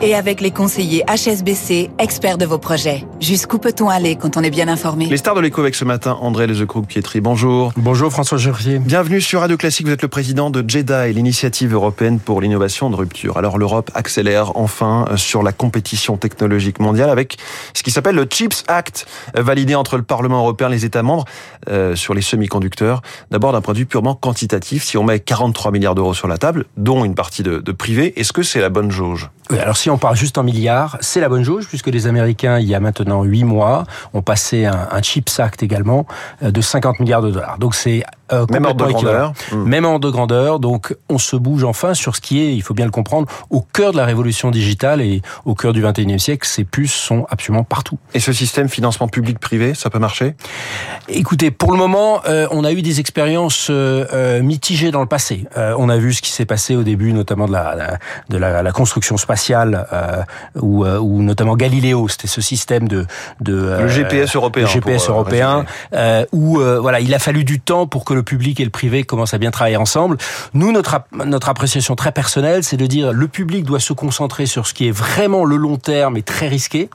et avec les conseillers HSBC, experts de vos projets. Jusqu'où peut-on aller quand on est bien informé Les stars de l'écho avec ce matin, André Lezecroux-Pietri, bonjour. Bonjour François Geffrier. Bienvenue sur Radio Classique, vous êtes le président de JEDA et l'initiative européenne pour l'innovation de rupture. Alors l'Europe accélère enfin sur la compétition technologique mondiale avec ce qui s'appelle le CHIPS Act, validé entre le Parlement européen et les États membres euh, sur les semi-conducteurs. D'abord d'un point de vue purement quantitatif, si on met 43 milliards d'euros sur la table, dont une partie de, de privé, est-ce que c'est la bonne jauge? Oui, alors si on parle juste en milliards, c'est la bonne jauge, puisque les Américains, il y a maintenant huit mois, ont passé un, un CHIPS également euh, de 50 milliards de dollars. Donc c'est euh, même ordre de grandeur. Mmh. Même ordre de grandeur. Donc, on se bouge enfin sur ce qui est, il faut bien le comprendre, au cœur de la révolution digitale et au cœur du 21e siècle. Ces puces sont absolument partout. Et ce système financement public-privé, ça peut marcher? Écoutez, pour le moment, euh, on a eu des expériences euh, mitigées dans le passé. On a vu ce qui s'est passé au début, notamment de la, la de la, la, construction spatiale, où, où, notamment Galiléo, c'était ce système de, de le GPS européen, le GPS européen, où voilà, il a fallu du temps pour que le public et le privé commencent à bien travailler ensemble. Nous, notre, notre appréciation très personnelle, c'est de dire le public doit se concentrer sur ce qui est vraiment le long terme et très risqué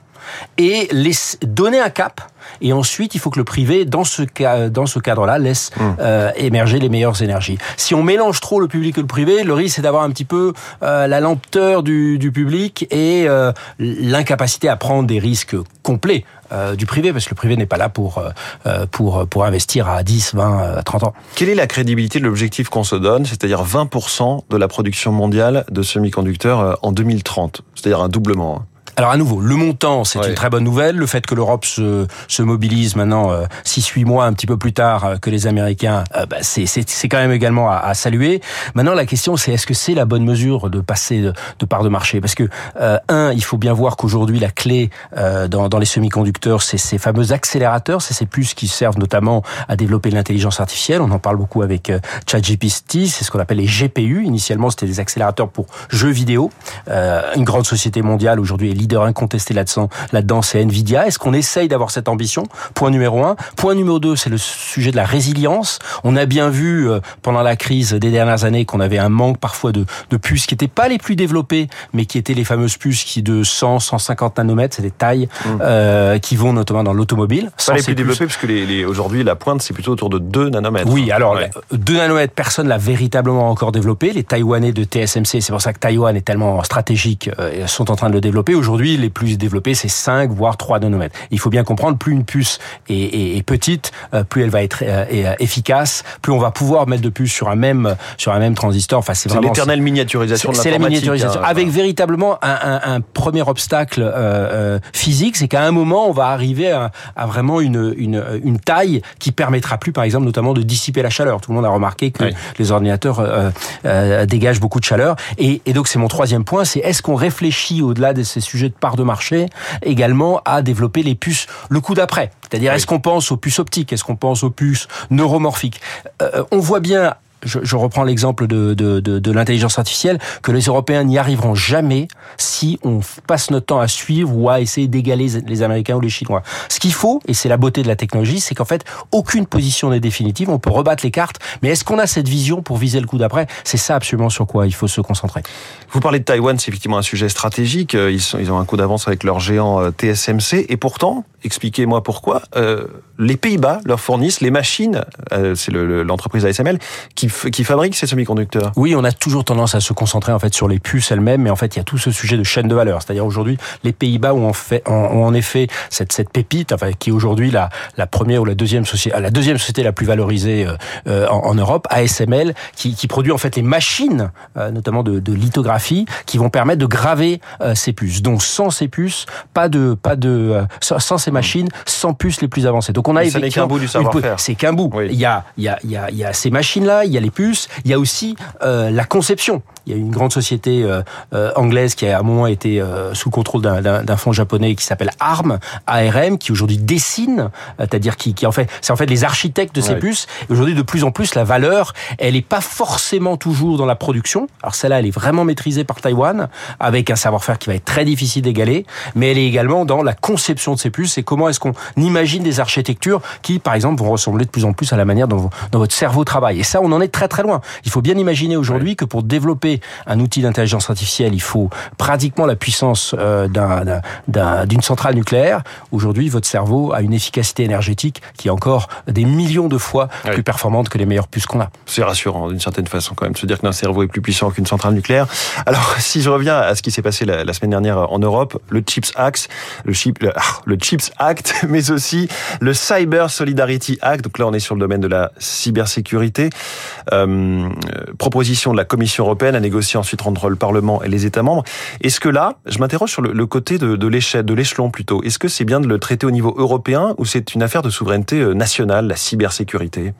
et les, donner un cap. Et ensuite, il faut que le privé, dans ce cas, dans ce cadre-là, laisse mmh. euh, émerger les meilleures énergies. Si on mélange trop le public et le privé, le risque c'est d'avoir un petit peu euh, la lenteur du, du public et euh, l'incapacité à prendre des risques complets euh, du privé, parce que le privé n'est pas là pour euh, pour pour investir à 10, 20, 30 ans. Quelle est la crédibilité de l'objectif qu'on se donne, c'est-à-dire 20% de la production mondiale de semi-conducteurs euh, en 2030, c'est-à-dire un doublement hein alors à nouveau, le montant, c'est ouais. une très bonne nouvelle. Le fait que l'Europe se, se mobilise maintenant euh, 6-8 mois un petit peu plus tard euh, que les Américains, euh, bah, c'est quand même également à, à, saluer. Maintenant, la question, c'est est-ce que c'est la bonne mesure de passer de, de part de marché? Parce que, euh, un, il faut bien voir qu'aujourd'hui, la clé euh, dans, dans les semi-conducteurs, c'est ces fameux accélérateurs, c'est ces puces qui servent notamment à développer l'intelligence artificielle. On en parle beaucoup avec euh, ChatGPT, c'est ce qu'on appelle les GPU. Initialement, c'était des accélérateurs pour jeux vidéo. une grande société mondiale aujourd'hui est leader incontesté là-dedans, là-dedans, c'est Nvidia. Est-ce qu'on essaye d'avoir cette ambition? Point numéro un. Point numéro deux, c'est le sujet de la résilience. On a bien vu euh, pendant la crise des dernières années qu'on avait un manque parfois de, de puces qui n'étaient pas les plus développées, mais qui étaient les fameuses puces qui de 100, 150 nanomètres, c'est des tailles mmh. euh, qui vont notamment dans l'automobile. Pas les plus développées, parce que les, les, aujourd'hui la pointe c'est plutôt autour de 2 nanomètres. Oui, alors ouais. 2 nanomètres, personne l'a véritablement encore développé. Les Taïwanais de TSMC, c'est pour ça que Taïwan est tellement stratégique, euh, sont en train de le développer. Aujourd'hui, les plus développés, c'est 5 voire 3 nanomètres. Il faut bien comprendre, plus une puce est, est, est petite, euh, plus elle va être euh, efficace, plus on va pouvoir mettre de puces sur un même sur un même transistor. Enfin, c'est vraiment l'éternelle miniaturisation de C'est la miniaturisation hein, avec véritablement un, un, un, premier obstacle euh, physique, c'est qu'à un moment, on va arriver à, à vraiment une, une, une taille qui permettra plus, par exemple, notamment de dissiper la chaleur. Tout le monde a remarqué que oui. les ordinateurs euh, euh, dégagent beaucoup de chaleur. Et, et donc, c'est mon troisième point, c'est est-ce qu'on réfléchit au-delà de ces sujets de part de marché également à développer les puces le coup d'après. C'est-à-dire, oui. est-ce qu'on pense aux puces optiques? Est-ce qu'on pense aux puces neuromorphiques? Euh, On voit bien je, je reprends l'exemple de, de, de, de l'intelligence artificielle, que les Européens n'y arriveront jamais si on passe notre temps à suivre ou à essayer d'égaler les Américains ou les Chinois. Ce qu'il faut, et c'est la beauté de la technologie, c'est qu'en fait, aucune position n'est définitive, on peut rebattre les cartes, mais est-ce qu'on a cette vision pour viser le coup d'après? C'est ça absolument sur quoi il faut se concentrer. Vous parlez de Taïwan, c'est effectivement un sujet stratégique, ils, sont, ils ont un coup d'avance avec leur géant euh, TSMC, et pourtant, expliquez-moi pourquoi, euh, les Pays-Bas leur fournissent les machines, euh, c'est l'entreprise le, ASML, qui qui fabrique ces semi-conducteurs? Oui, on a toujours tendance à se concentrer en fait sur les puces elles-mêmes, mais en fait il y a tout ce sujet de chaîne de valeur. C'est-à-dire aujourd'hui, les Pays-Bas ont en fait ont en effet cette cette pépite, enfin qui est aujourd'hui la la première ou la deuxième société, la deuxième société la plus valorisée euh, en, en, Europe, ASML, qui, qui produit en fait les machines, euh, notamment de, de, lithographie, qui vont permettre de graver euh, ces puces. Donc sans ces puces, pas de pas de sans, sans ces machines, sans puces les plus avancées. Donc on a ça n'est qu'un bout du savoir-faire. C'est qu'un bout. Oui. Il y a il y a il y a, il y a ces machines là, il y a les puces, il y a aussi euh, la conception. Il y a une grande société euh, euh, anglaise qui a à un moment été euh, sous contrôle d'un fonds japonais qui s'appelle ARM, ARM, qui aujourd'hui dessine, c'est-à-dire qui, qui, en fait, c'est en fait les architectes de ces ouais. puces. Aujourd'hui, de plus en plus, la valeur, elle n'est pas forcément toujours dans la production. Alors celle-là, elle est vraiment maîtrisée par Taïwan, avec un savoir-faire qui va être très difficile d'égaler, mais elle est également dans la conception de ces puces et comment est-ce qu'on imagine des architectures qui, par exemple, vont ressembler de plus en plus à la manière dont, dont votre cerveau travaille. Et ça, on en est très très loin. Il faut bien imaginer aujourd'hui que pour développer un outil d'intelligence artificielle, il faut pratiquement la puissance euh, d'une centrale nucléaire. Aujourd'hui, votre cerveau a une efficacité énergétique qui est encore des millions de fois plus performante que les meilleures puces qu'on a. C'est rassurant d'une certaine façon quand même de se dire qu'un cerveau est plus puissant qu'une centrale nucléaire. Alors, si je reviens à ce qui s'est passé la, semaine dernière en Europe, le Chips Act, le, chip, le, ah, le Chips Act, mais aussi le Cyber Solidarity Act. Donc là, on est sur le domaine de la cybersécurité. Euh, proposition de la Commission européenne à négocier ensuite entre le Parlement et les États membres. Est-ce que là, je m'interroge sur le, côté de, de l'échelle, de l'échelon plutôt. Est-ce que c'est bien de le traiter au niveau européen ou c'est une affaire de souveraineté euh, nationale, la cybersécurité?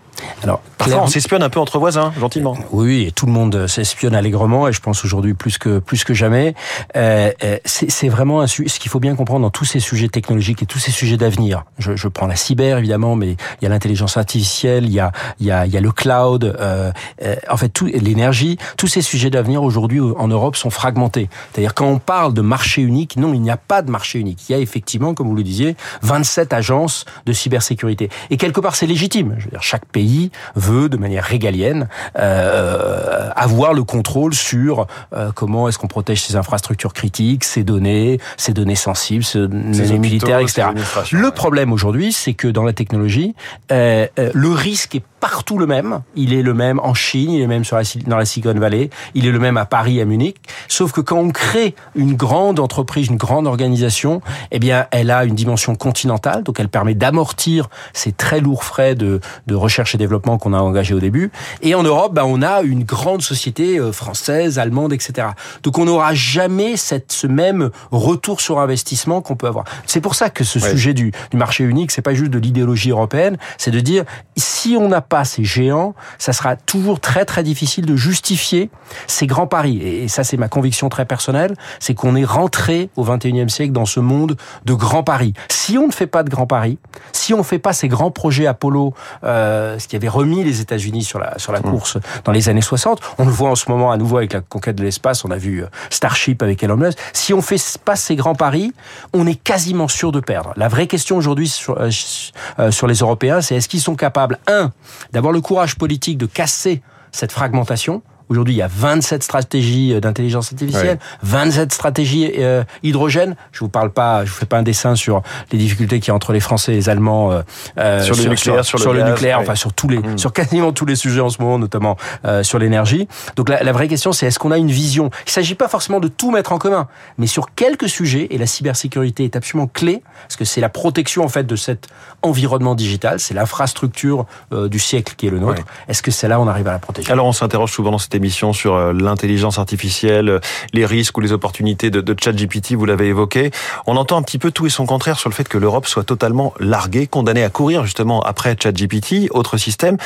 Alors, parfois on s'espionne un peu entre voisins, gentiment. Oui, et tout le monde s'espionne allègrement, et je pense aujourd'hui plus que plus que jamais. Euh, euh c'est vraiment un, ce qu'il faut bien comprendre dans tous ces sujets technologiques et tous ces sujets d'avenir. Je, je, prends la cyber évidemment, mais il y a l'intelligence artificielle, il y a il y a, il y a le cloud, euh, euh en fait tout l'énergie, tous ces sujets d'avenir aujourd'hui en Europe sont fragmentés. C'est-à-dire quand on parle de marché unique, non, il n'y a pas de marché unique. Il y a effectivement, comme vous le disiez, 27 agences de cybersécurité. Et quelque part, c'est légitime. Je veux dire, chaque pays veut, de manière régalienne, euh, avoir le contrôle sur euh, comment est-ce qu'on protège ses infrastructures critiques, ses données, ses données sensibles, ses données militaires, etc. Le problème aujourd'hui, c'est que dans la technologie, euh, euh, le risque est partout le même. Il est le même en Chine, il est le même sur la, dans la Silicon Valley, il est le même à Paris, à Munich. Sauf que quand on crée une grande entreprise, une grande organisation, eh bien, elle a une dimension continentale, donc elle permet d'amortir ces très lourds frais de, de recherche et développement qu'on a engagés au début. Et en Europe, ben, on a une grande société euh, française, allemande, etc. Donc on n'aura jamais cette, ce même retour sur investissement qu'on peut avoir. C'est pour ça que ce sujet du, du marché unique, c'est pas juste de l'idéologie européenne, c'est de dire si on n'a pas ces géants, ça sera toujours très très difficile de justifier ces grands paris. Et ça, c'est ma conviction très personnelle, c'est qu'on est rentré au 21e siècle dans ce monde de grands paris. Si on ne fait pas de grands paris, si on ne fait pas ces grands projets Apollo, euh, ce qui avait remis les États-Unis sur la sur la mmh. course dans les années 60, on le voit en ce moment à nouveau avec la conquête de l'espace. On a vu euh, Starship avec Elon Musk. Si on fait pas ces grands paris, on est quasiment sûr de perdre. La vraie question aujourd'hui sur, euh, sur les Européens, c'est est-ce qu'ils sont capables, un, d'avoir le courage politique de casser cette fragmentation, Aujourd'hui, il y a 27 stratégies euh, d'intelligence artificielle, 27 stratégies euh, hydrogène. Je vous parle pas, je vous fais pas un dessin sur les difficultés qu'il y a entre les Français et les Allemands euh, euh sur, le nucléaire, sur, le, nucléaire, enfin sur tous les, mmh. sur quasiment tous les sujets en ce moment, notamment euh, sur l'énergie. Donc la, la, vraie question, c'est est-ce qu'on a une vision? Il s'agit pas forcément de tout mettre en commun, mais sur quelques sujets. Et la cybersécurité est absolument clé parce que c'est la protection en fait de cet environnement digital, c'est l'infrastructure du siècle qui est le nôtre. Est-ce que c'est là on arrive à la protéger? Alors on s'interroge souvent dans cette émission sur euh, l'intelligence artificielle, les risques ou les opportunités de, de ChatGPT, vous l'avez évoqué. On entend un petit peu tout et son contraire sur le fait que l'Europe soit totalement larguée, condamnée à courir justement après ChatGPT, autre système.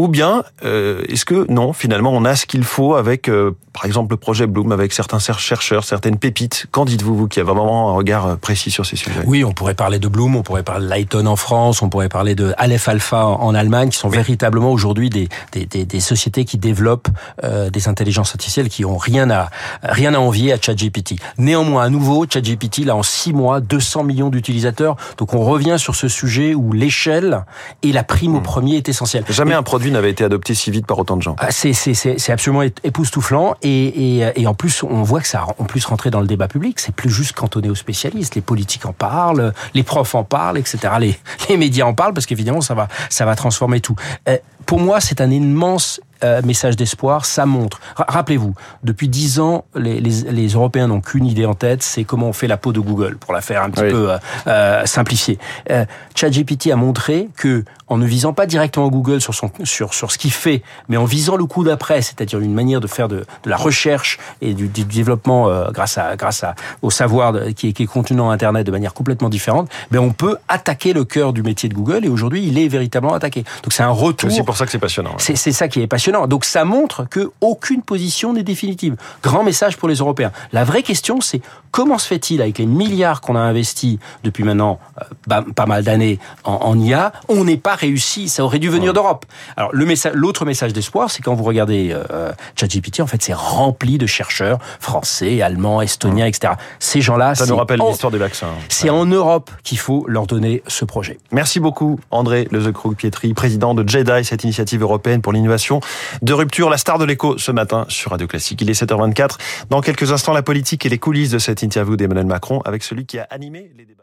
Ou bien, euh, est-ce que non, finalement, on a ce qu'il faut avec, euh, par exemple, le projet Bloom, avec certains chercheurs, certaines pépites? Qu'en dites-vous, vous, qui avez vraiment un regard euh, précis sur ces sujets? Oui, on pourrait parler de Bloom, on pourrait parler de Lighton en France, on pourrait parler de Aleph Alpha en Allemagne, qui sont véritablement aujourd'hui des, des, des, des, sociétés qui développent euh, des intelligences artificielles qui ont rien à rien à envier à ChatGPT. Néanmoins, à nouveau, ChatGPT, là, en six mois, 200 millions d'utilisateurs. Donc, on revient sur ce sujet où l'échelle et la prime au hmm. premier est essentielle. Jamais un produit n'avait été adopté si vite par autant de gens. Ah, c'est absolument époustouflant et, et, et, en plus on voit que ça a en plus rentré dans le débat public. C'est plus juste cantonné aux spécialistes. Les politiques en parlent, les profs en parlent, etc. Les, les médias en parlent parce qu'évidemment ça va ça va transformer tout. Euh, pour moi, c'est un immense euh, message d'espoir, ça montre. Rappelez-vous, depuis dix ans, les, les, les Européens n'ont qu'une idée en tête, c'est comment on fait la peau de Google, pour la faire un petit peu euh, euh, simplifiée. Euh, ChatGPT a montré que en ne visant pas directement Google sur son sur sur ce qu'il fait, mais en visant le coup d'après, c'est-à-dire une manière de faire de, de la recherche et du, du développement euh, grâce à grâce à au savoir qui est, qui est contenu dans Internet de manière complètement différente, ben on peut attaquer le cœur du métier de Google et aujourd'hui il est véritablement attaqué. Donc c'est un retour. C'est ça que c'est passionnant. C'est ça qui est passionnant. Donc ça montre que aucune position n'est définitive. Grand message pour les Européens. La vraie question, c'est comment se fait-il avec les milliards qu'on a investis depuis maintenant euh, pas mal d'années en, IA, on n'est pas réussi. Ça aurait dû venir d'Europe. Alors le message, l'autre message d'espoir, c'est quand vous regardez euh, ChatGPT, en fait, c'est rempli de chercheurs français, allemands, estoniens, etc. Ces gens-là, ça nous rappelle l'histoire des vaccins. C'est en Europe qu'il faut leur donner ce projet. Merci beaucoup, André Lezekrug-Pietri, président de JEDI, cette initiative européenne pour l'innovation de rupture, la star de l'écho ce matin sur Radio Classique. Il est 7h24. Dans quelques instants, la politique et les coulisses de cette interview d'Emmanuel Macron avec celui qui a animé les débats.